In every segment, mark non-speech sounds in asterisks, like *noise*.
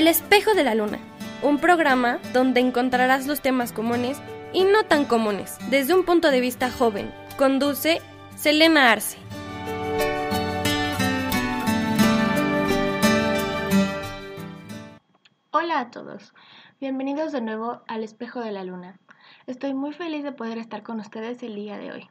El espejo de la luna, un programa donde encontrarás los temas comunes y no tan comunes desde un punto de vista joven. Conduce Selena Arce. Hola a todos, bienvenidos de nuevo al espejo de la luna. Estoy muy feliz de poder estar con ustedes el día de hoy.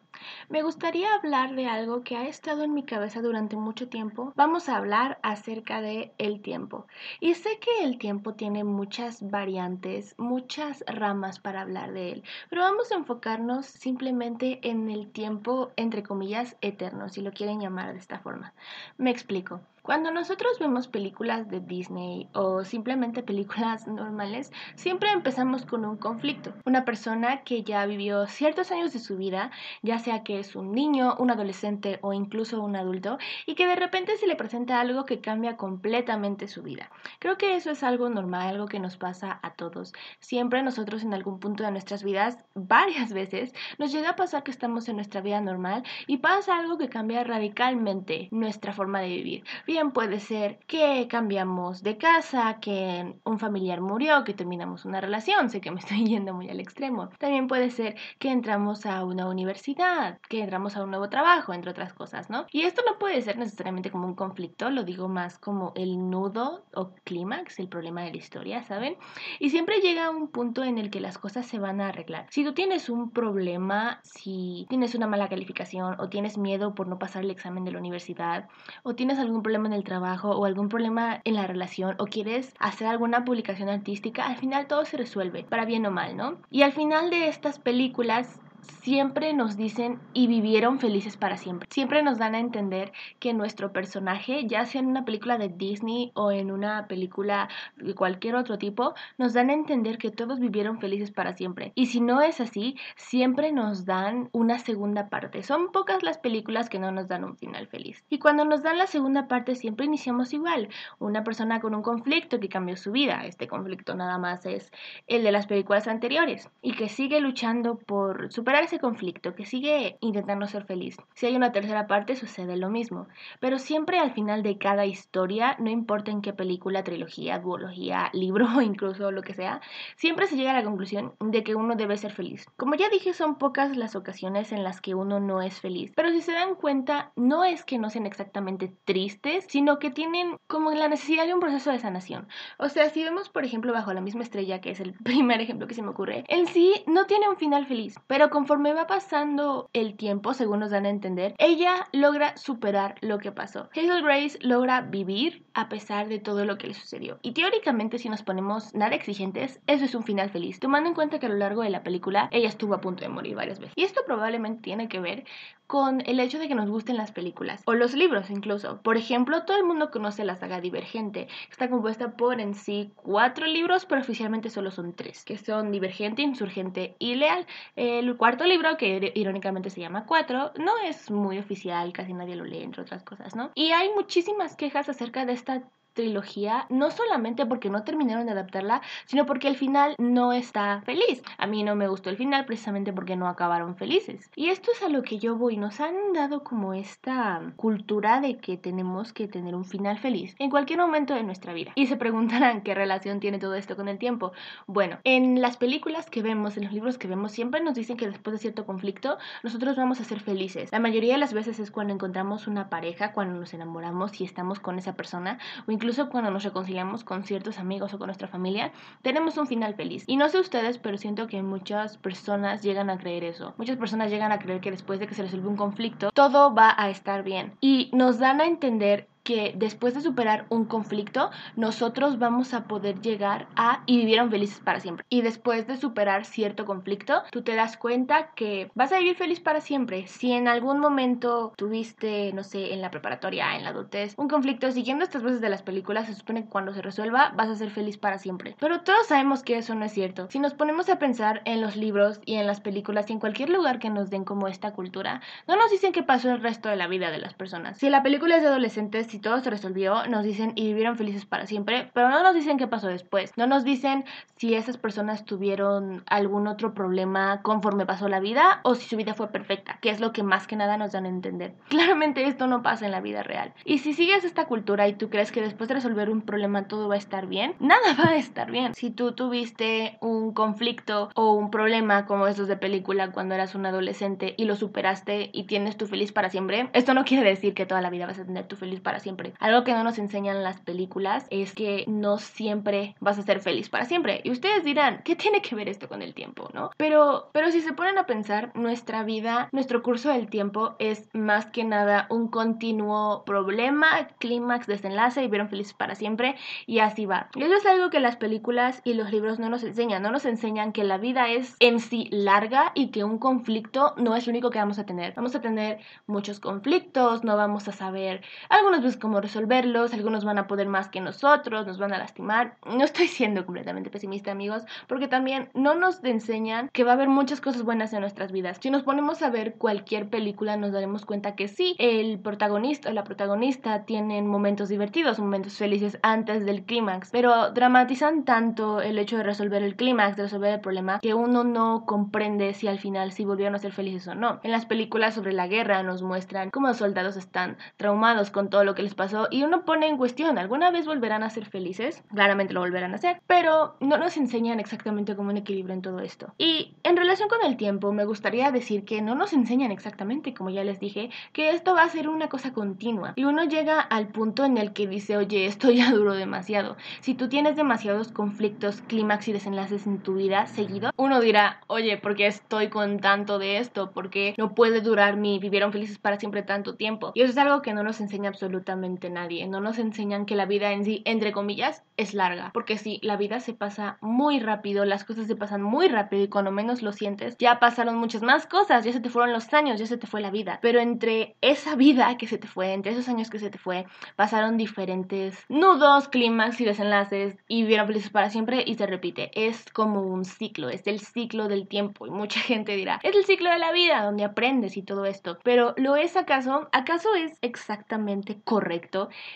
Me gustaría hablar de algo que ha estado en mi cabeza durante mucho tiempo. Vamos a hablar acerca de el tiempo. Y sé que el tiempo tiene muchas variantes, muchas ramas para hablar de él, pero vamos a enfocarnos simplemente en el tiempo entre comillas eterno, si lo quieren llamar de esta forma. Me explico. Cuando nosotros vemos películas de Disney o simplemente películas *laughs* normales, siempre empezamos con un conflicto. Una persona que ya vivió ciertos años de su vida, ya sea que es un niño, un adolescente o incluso un adulto, y que de repente se le presenta algo que cambia completamente su vida. Creo que eso es algo normal, algo que nos pasa a todos. Siempre nosotros en algún punto de nuestras vidas, *laughs* varias veces, nos llega a pasar que estamos en nuestra vida normal y pasa algo que cambia radicalmente nuestra forma de vivir puede ser que cambiamos de casa, que un familiar murió, que terminamos una relación, sé que me estoy *laughs* yendo muy al extremo. También puede ser que entramos a una universidad, que entramos a un nuevo trabajo, entre otras cosas, ¿no? Y esto no puede ser necesariamente como un conflicto, lo digo más como el nudo o clímax, el problema de la historia, ¿saben? Y siempre llega un punto en el que las cosas se van a arreglar. Si tú tienes un problema, si tienes una mala calificación o tienes miedo por no pasar el examen de la universidad o tienes algún problema en el trabajo o algún problema en la relación o quieres hacer alguna publicación artística, al final todo se resuelve, para bien o mal, ¿no? Y al final de estas películas siempre nos dicen y vivieron felices para siempre. Siempre nos dan a entender que nuestro personaje, ya sea en una película de Disney o en una película de cualquier otro tipo, nos dan a entender que todos vivieron felices para siempre. Y si no es así, siempre nos dan una segunda parte. Son pocas las películas que no nos dan un final feliz. Y cuando nos dan la segunda parte siempre iniciamos igual. Una persona con un conflicto que cambió su vida. Este conflicto nada más es el de las películas anteriores. Y que sigue luchando por superar ese conflicto, que sigue intentando ser feliz. Si hay una tercera parte, sucede lo mismo. Pero siempre al final de cada historia, no importa en qué película, trilogía, duología, *laughs* libro o incluso lo que sea, siempre se llega a la conclusión de que uno debe ser feliz. Como ya dije, son pocas las ocasiones en las que uno no es feliz. Pero si se dan cuenta, no es que no sean exactamente tristes, sino que tienen como la necesidad de un proceso de sanación. O sea, si vemos, por ejemplo, bajo la misma estrella, que es el *laughs* primer ejemplo que se me ocurre, en sí no tiene un final feliz, pero con conforme va pasando el tiempo, según nos dan a entender, ella logra superar lo que pasó. Hazel Grace logra vivir a pesar de todo lo que le sucedió. Y teóricamente, si nos ponemos nada exigentes, eso es un final feliz, tomando en cuenta que a lo largo de la película ella estuvo a punto de morir varias veces. Y esto probablemente tiene que ver con el hecho de que nos gusten las películas o los libros incluso. Por ejemplo, todo el mundo conoce la saga Divergente. Está compuesta por en sí cuatro libros, pero oficialmente solo son tres, que son Divergente, Insurgente y Leal. El cuarto libro, que irónicamente se llama Cuatro, no es muy oficial, casi nadie lo lee, entre otras cosas, ¿no? Y hay muchísimas quejas acerca de esta trilogía, no solamente porque no terminaron de adaptarla, sino porque el final no está feliz. A mí no me gustó el final precisamente porque no acabaron felices. Y esto es a lo que yo voy. Nos han dado como esta cultura de que tenemos que tener un final feliz en cualquier momento de nuestra vida. Y se preguntarán qué relación tiene todo esto con el tiempo. Bueno, en las películas que vemos, en los libros que vemos, siempre nos dicen que después de cierto conflicto, nosotros vamos a ser felices. La mayoría de las veces es cuando encontramos una pareja, cuando nos enamoramos y estamos con esa persona, o incluso incluso cuando nos reconciliamos con ciertos amigos o con nuestra familia, tenemos un final feliz. Y no sé ustedes, pero siento que muchas personas llegan a creer eso. Muchas personas llegan a creer que después de que se resuelve un conflicto, todo va a estar bien. Y nos dan a entender que después de superar un conflicto, nosotros vamos a poder llegar a y vivieron felices para siempre. Y después de superar cierto conflicto, tú te das cuenta que vas a vivir feliz para siempre. Si en algún momento tuviste, no sé, en la preparatoria, en la adultez, un conflicto siguiendo estas veces de las películas, se supone que cuando se resuelva vas a ser feliz para siempre. Pero todos sabemos que eso no es cierto. Si nos ponemos a pensar en los libros y en las películas y en cualquier lugar que nos den como esta cultura, no nos dicen qué pasó el resto de la vida de las personas. Si la película es de adolescentes, todo se resolvió, nos dicen y vivieron felices para siempre, pero no nos dicen qué pasó después. No nos dicen si esas personas tuvieron algún otro problema conforme pasó la vida o si su vida fue perfecta, que es lo que más que nada nos dan a entender. *laughs* Claramente esto no pasa en la vida real. Y si sigues esta cultura y tú crees que después de resolver un problema todo va a estar bien, nada va a estar bien. Si tú tuviste un conflicto o un problema como esos de película cuando eras un adolescente y lo superaste y tienes tu feliz para siempre, esto no quiere decir que toda la vida vas a tener tu feliz para siempre. Algo que no nos enseñan las películas es que no siempre vas a ser feliz para siempre. Y ustedes dirán, ¿qué tiene que ver esto con el tiempo, no? Pero, pero si se ponen a pensar, nuestra vida, nuestro curso del tiempo es más que nada un continuo problema, clímax, desenlace y vieron felices para siempre y así va. Y eso es algo que las películas y los libros no nos enseñan. No nos enseñan que la vida es en sí larga y que un conflicto no es lo único que vamos a tener. Vamos a tener muchos conflictos, no vamos a saber algunos veces cómo resolverlos, algunos van a poder más que nosotros, nos van a lastimar. No estoy *laughs* siendo completamente pesimista, amigos, porque también no nos enseñan que va a haber muchas cosas buenas en nuestras vidas. Si nos ponemos a ver cualquier película, nos daremos cuenta que sí, el protagonista o la protagonista tienen momentos divertidos, momentos felices antes del clímax, pero dramatizan tanto el hecho de resolver el clímax, de resolver el problema, que uno no comprende si al final sí volvieron a ser felices o no. En las películas sobre la guerra nos muestran cómo los soldados están traumados con todo lo que les pasó y uno pone en cuestión, ¿alguna vez volverán a ser felices? Claramente lo volverán a hacer, pero no nos enseñan exactamente cómo un equilibrio en todo esto. Y en relación con el tiempo, me gustaría decir que no nos enseñan exactamente, como ya les dije, que esto va a ser una cosa continua. Y uno llega al punto en el que dice, oye, esto ya *laughs* duró demasiado. Si tú tienes demasiados conflictos, clímax y desenlaces en tu vida seguido, uno dirá, oye, ¿por qué estoy con tanto de esto? ¿Por qué no puede durar mi vivieron felices para siempre tanto tiempo? Y eso es algo que no nos enseña absolutamente nadie. No nos enseñan que la vida en sí, entre comillas, es larga. Porque si la vida se pasa muy rápido, las cosas se pasan muy rápido y cuando menos lo sientes, ya pasaron muchas más cosas, ya se te fueron los años, ya se te fue la vida. Pero entre esa vida que se te fue, entre esos años que se te fue, pasaron diferentes nudos, clímax y desenlaces y vivieron felices para siempre y se repite. Es como un ciclo, es el ciclo del tiempo y mucha gente dirá, es el ciclo de la vida donde aprendes y todo esto. Pero ¿lo es acaso? ¿Acaso es exactamente correcto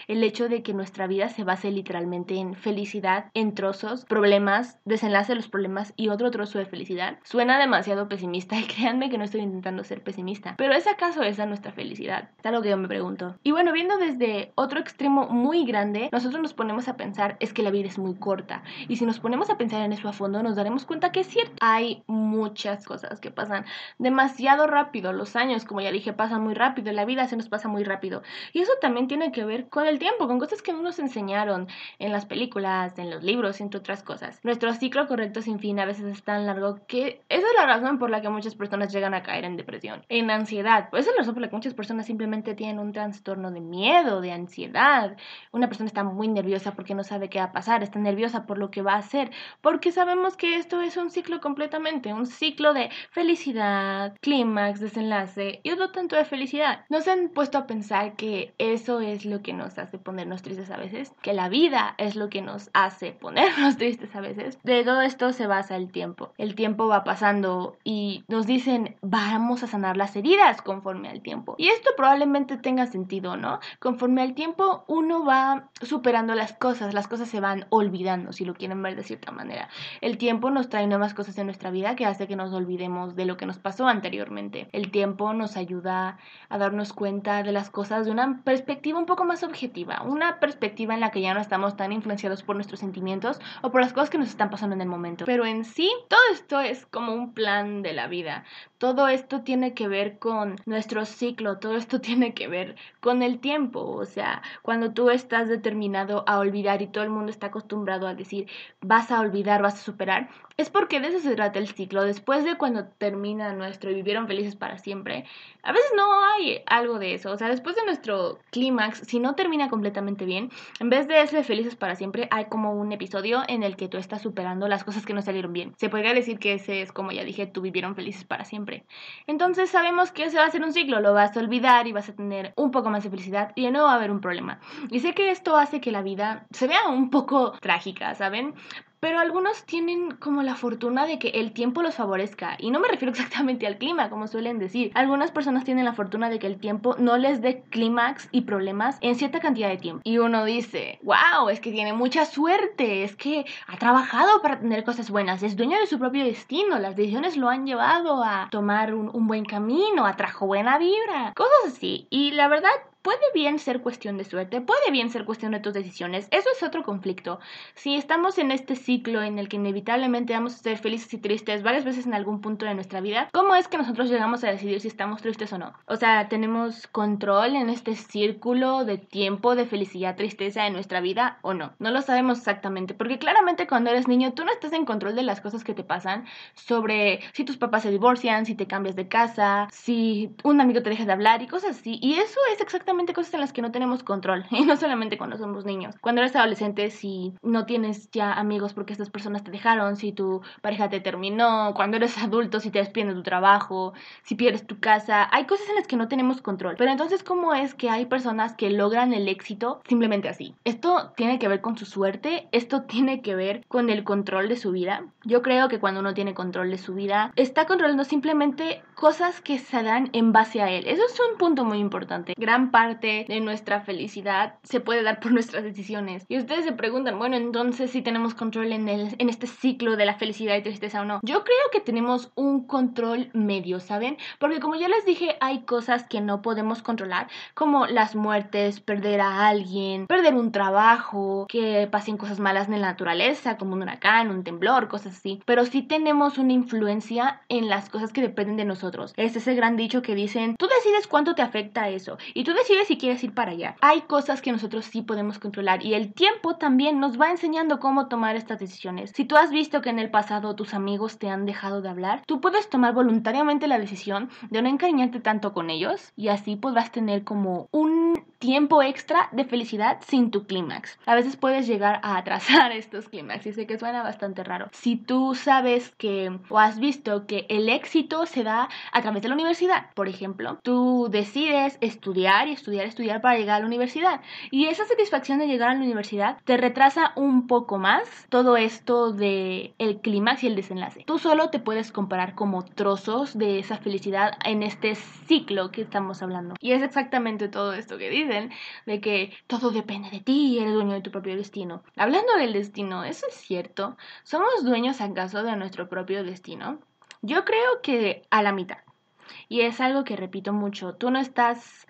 el hecho de que nuestra vida se base literalmente en felicidad, en trozos, problemas, desenlace de los problemas y otro trozo de felicidad? Suena demasiado pesimista y *laughs* créanme que no estoy intentando ser pesimista, pero ¿es acaso esa nuestra felicidad? Es algo que yo me pregunto. Y bueno, viendo desde otro extremo muy grande, nosotros nos ponemos a pensar es que la vida es muy corta y si nos ponemos a pensar en eso a fondo nos daremos cuenta que es cierto. Hay muchas cosas que pasan demasiado rápido, los años, como ya dije, pasan muy rápido, la vida se nos pasa muy rápido y eso también tiene que ver con el tiempo, con cosas que no nos enseñaron en las películas, en los libros, entre otras cosas. Nuestro ciclo correcto sin fin a veces es tan largo que esa es la razón por la que muchas personas llegan a caer en depresión, en ansiedad. Esa es la razón por la que muchas personas simplemente tienen un trastorno de miedo, de ansiedad. Una persona está muy nerviosa porque no sabe qué va a pasar, está nerviosa por lo que va a hacer, porque sabemos que esto es un ciclo completamente, un ciclo de felicidad, clímax, desenlace y otro tanto de felicidad. Nos han puesto a pensar que eso es lo que nos hace ponernos tristes a veces, que la vida es lo que nos hace ponernos *laughs* tristes a veces. De todo esto se basa el tiempo. El tiempo va pasando y nos dicen vamos a sanar las heridas conforme al tiempo. Y esto probablemente tenga sentido, ¿no? Conforme al tiempo uno va superando las cosas, las cosas se van olvidando, si lo quieren ver de cierta manera. El tiempo nos trae nuevas cosas en nuestra vida que hace que nos olvidemos de lo que nos pasó anteriormente. El tiempo nos ayuda a darnos cuenta de las cosas de una perspectiva un poco más objetiva, una perspectiva en la que ya no estamos tan influenciados por nuestros sentimientos o por las cosas que nos están pasando en el momento. Pero en sí, todo esto es como un plan de la vida. Todo esto tiene que ver con nuestro ciclo, todo esto *laughs* tiene que ver con el tiempo. O sea, cuando tú estás determinado a olvidar y todo el mundo está acostumbrado a decir vas a olvidar, vas a superar, es porque de eso se trata el ciclo. Después de cuando termina nuestro y vivieron felices para siempre, a veces no hay algo de eso. O sea, después de nuestro clímax, si no termina completamente bien, en vez de ese felices para siempre, hay como un episodio en el que tú estás superando las cosas que no salieron bien. Se podría decir que ese es, como ya dije, tú vivieron felices para siempre. Entonces sabemos que ese va a ser un ciclo, lo vas a olvidar y vas a tener un poco más de felicidad y de nuevo va a haber un problema. Y sé que esto hace que la vida se vea un poco trágica, ¿saben? Pero algunos tienen como la fortuna de que el tiempo los favorezca. Y no me refiero *laughs* exactamente al clima, como suelen decir. Algunas personas tienen la fortuna de que el tiempo no les dé clímax y problemas en cierta cantidad de tiempo. Y uno dice, wow, es que tiene mucha suerte, es que ha trabajado para tener cosas buenas, es dueño de su propio destino, las decisiones lo han llevado a tomar un, un buen camino, atrajo buena vibra, cosas así. Y la verdad, puede bien ser cuestión de suerte, puede bien ser cuestión de tus decisiones. Eso es otro conflicto. Si estamos en este ciclo en el que inevitablemente vamos a ser felices y tristes varias veces en algún punto de nuestra vida, ¿cómo es que nosotros llegamos a decidir si estamos tristes o no? O sea, ¿tenemos control en este círculo de tiempo de felicidad, tristeza en nuestra vida o no? No lo sabemos exactamente, porque claramente cuando eres niño tú no estás en control de las cosas que te pasan sobre si tus papás se divorcian, si te cambias de casa, si un amigo te deja de hablar y cosas así. Y eso es exactamente cosas en las que no tenemos control, *laughs* y no solamente cuando somos niños. Cuando eres adolescente, si no tienes ya amigos porque estas personas te dejaron, si tu pareja te terminó, cuando eres adulto, si te despiden de tu trabajo, si pierdes tu casa, hay cosas en las que no tenemos control. Pero entonces, ¿cómo es que hay personas que logran el éxito simplemente así? Esto tiene que ver con su suerte, esto tiene que ver con el control de su vida. Yo creo que cuando uno tiene control de su vida, está controlando simplemente cosas que se dan en base a él. Eso es un punto muy importante. Gran parte de nuestra felicidad se puede dar por nuestras decisiones. Y ustedes se preguntan, bueno, entonces si tenemos control en, el, en este ciclo de la felicidad y tristeza o no. Yo creo que tenemos un control medio, ¿saben? Porque como ya les dije, hay cosas que no podemos controlar, como las muertes, perder a alguien, perder un trabajo, que pasen cosas malas en la naturaleza, como un huracán, un temblor, cosas así. Pero sí tenemos una influencia en las cosas que dependen de nosotros. Es ese gran dicho que dicen, tú decides cuánto te afecta eso y tú decides si quieres ir para allá. Hay cosas que nosotros sí podemos controlar y el tiempo también nos va enseñando cómo tomar estas decisiones. Si tú has visto que en el pasado tus amigos te han dejado de hablar, tú puedes tomar voluntariamente la decisión de no encariñarte tanto con ellos y así podrás tener como un tiempo extra de felicidad sin tu clímax. A veces puedes llegar a atrasar *laughs* estos clímax y sé que suena bastante raro. Si tú sabes que o has visto que el éxito se da a través de la universidad, por ejemplo, tú decides estudiar y estudiar, estudiar para llegar a la universidad. Y esa satisfacción de llegar a la universidad te retrasa un poco más todo esto de el clímax y el desenlace. Tú solo te puedes comparar como trozos de esa felicidad en este ciclo que estamos hablando. Y es exactamente todo esto que dicen, de que todo depende de ti, eres dueño de tu propio destino. Hablando del destino, ¿eso es cierto? ¿Somos dueños acaso de nuestro propio destino? Yo creo que a la mitad. Y es algo que repito mucho, tú no estás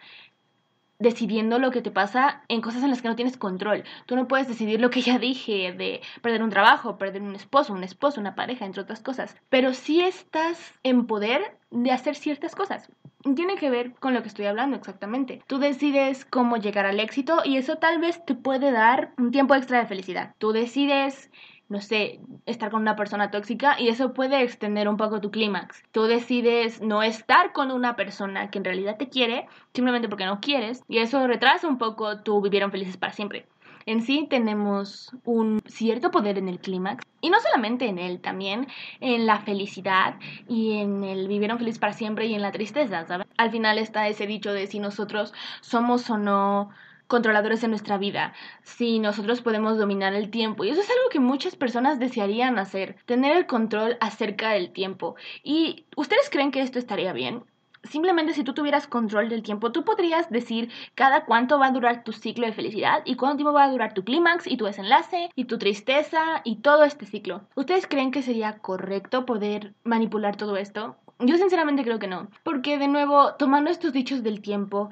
decidiendo lo que te pasa en cosas en las que no tienes control. Tú no puedes decidir lo que ya dije de perder un trabajo, perder un esposo, un esposo, una pareja, entre otras cosas. Pero sí estás en poder de hacer ciertas cosas. Tiene que ver con lo que estoy hablando exactamente. Tú decides cómo llegar al éxito y eso tal vez te puede dar un tiempo extra de felicidad. Tú decides no sé, estar con una persona tóxica y eso puede extender un poco tu clímax. Tú decides no estar con una persona que en realidad te quiere simplemente porque no quieres y eso retrasa un poco tu vivieron felices para siempre. En sí tenemos un cierto poder en el clímax y no solamente en él, también en la felicidad y en el vivieron felices para siempre y en la tristeza, ¿sabes? Al final está ese dicho de si nosotros somos o no controladores de nuestra vida, si nosotros podemos dominar el tiempo. Y eso es algo que muchas personas desearían hacer, tener el control acerca del tiempo. ¿Y ustedes creen que esto estaría bien? Simplemente si tú tuvieras control del tiempo, tú podrías decir cada cuánto va a durar tu ciclo de felicidad y cuánto tiempo va a durar tu clímax y tu desenlace y tu tristeza y todo este ciclo. ¿Ustedes creen que sería correcto poder manipular todo esto? Yo sinceramente creo que no, porque de nuevo, tomando estos dichos del tiempo,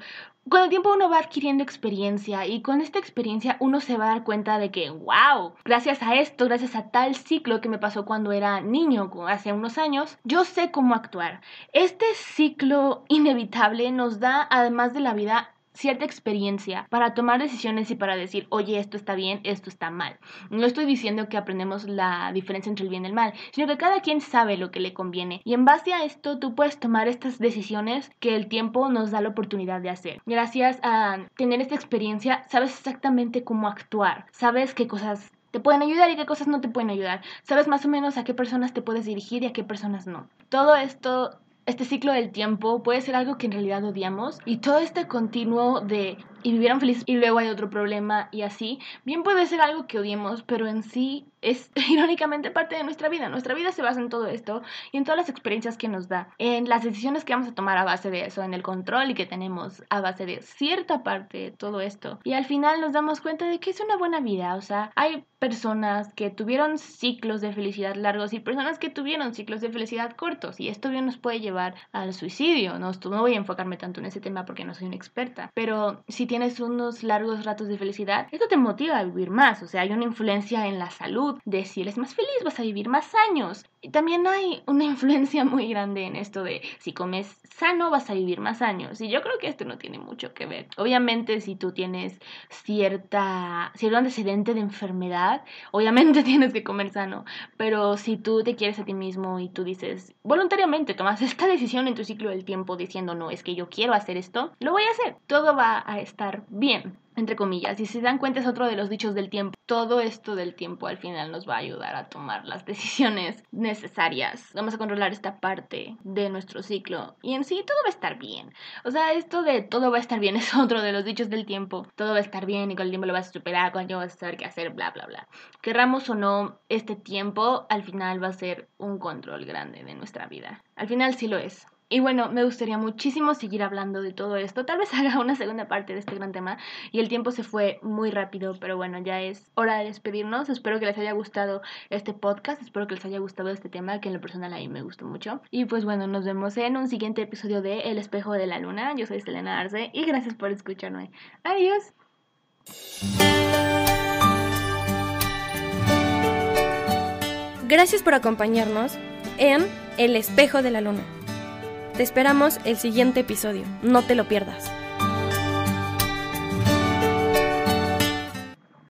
con el tiempo uno va adquiriendo experiencia y con esta experiencia uno se va a dar cuenta de que, wow, gracias a esto, gracias a tal ciclo que me pasó cuando era niño, hace unos años, yo sé cómo actuar. Este ciclo inevitable nos da, además de la vida, cierta experiencia para tomar decisiones y para decir, oye, esto está bien, esto está mal. No estoy diciendo que aprendemos la diferencia entre el bien y el mal, sino que cada quien sabe lo que le conviene. Y en base a esto tú puedes tomar estas decisiones que el tiempo nos da la oportunidad de hacer. Gracias a tener esta experiencia, sabes exactamente cómo actuar, sabes qué cosas te pueden ayudar y qué cosas no te pueden ayudar. Sabes más o menos a qué personas te puedes dirigir y a qué personas no. Todo esto este ciclo del tiempo puede ser algo que en realidad odiamos. Y todo este continuo de y vivieron felices y luego hay otro problema y así, bien puede ser algo que odiemos, pero en sí es *laughs* irónicamente parte de nuestra vida. Nuestra vida se basa en todo esto y en todas las experiencias que nos da, en las decisiones que vamos a tomar a base de eso, en el control y que tenemos a base de cierta parte de todo esto. Y al final nos damos cuenta de que es una buena vida, o sea, hay personas que tuvieron ciclos de felicidad largos y personas que tuvieron ciclos de felicidad cortos y esto bien nos puede llevar al suicidio. No, no voy a enfocarme tanto en ese tema porque no soy una experta, pero si tienes unos largos ratos de felicidad, esto te motiva a vivir más, o sea, hay una influencia en la salud de si eres más feliz vas a vivir más años. Y también hay una influencia *laughs* muy grande en esto de si comes sano vas a vivir más años. Y yo creo que esto no tiene mucho que ver. Obviamente si tú tienes cierta, cierto antecedente de enfermedad, obviamente *laughs* tienes que comer sano. Pero si tú te quieres a ti mismo y tú dices, voluntariamente tomas esta decisión en tu ciclo del tiempo diciendo, no, es que yo quiero hacer esto, lo voy a hacer. Todo va a bien entre comillas. Y si se dan cuenta es otro de los dichos del tiempo. Todo esto del tiempo al final nos va a ayudar a tomar las *laughs* decisiones necesarias. Vamos a controlar esta parte de nuestro ciclo y en sí todo va a estar bien. O sea, esto de todo va a estar bien *laughs* es otro de los dichos del tiempo. Todo va a estar bien y con el tiempo lo vas a superar, con el tiempo vas a saber qué hacer, bla, bla, bla. Querramos o no, este tiempo al final va a ser un control grande de nuestra vida. Al final sí lo es. Y bueno, me gustaría muchísimo seguir hablando de todo esto. Tal vez *laughs* haga una segunda parte de este gran tema. Y el tiempo se fue muy rápido, pero bueno, ya es hora de despedirnos. Espero que les haya gustado este podcast. Espero que les haya gustado este tema, que en lo personal a mí me gustó mucho. Y pues bueno, nos vemos en un siguiente episodio de El espejo de la luna. Yo soy Selena Arce y gracias por escucharme. Adiós. Gracias por acompañarnos en El espejo de la luna. Te esperamos el siguiente episodio, no te lo pierdas.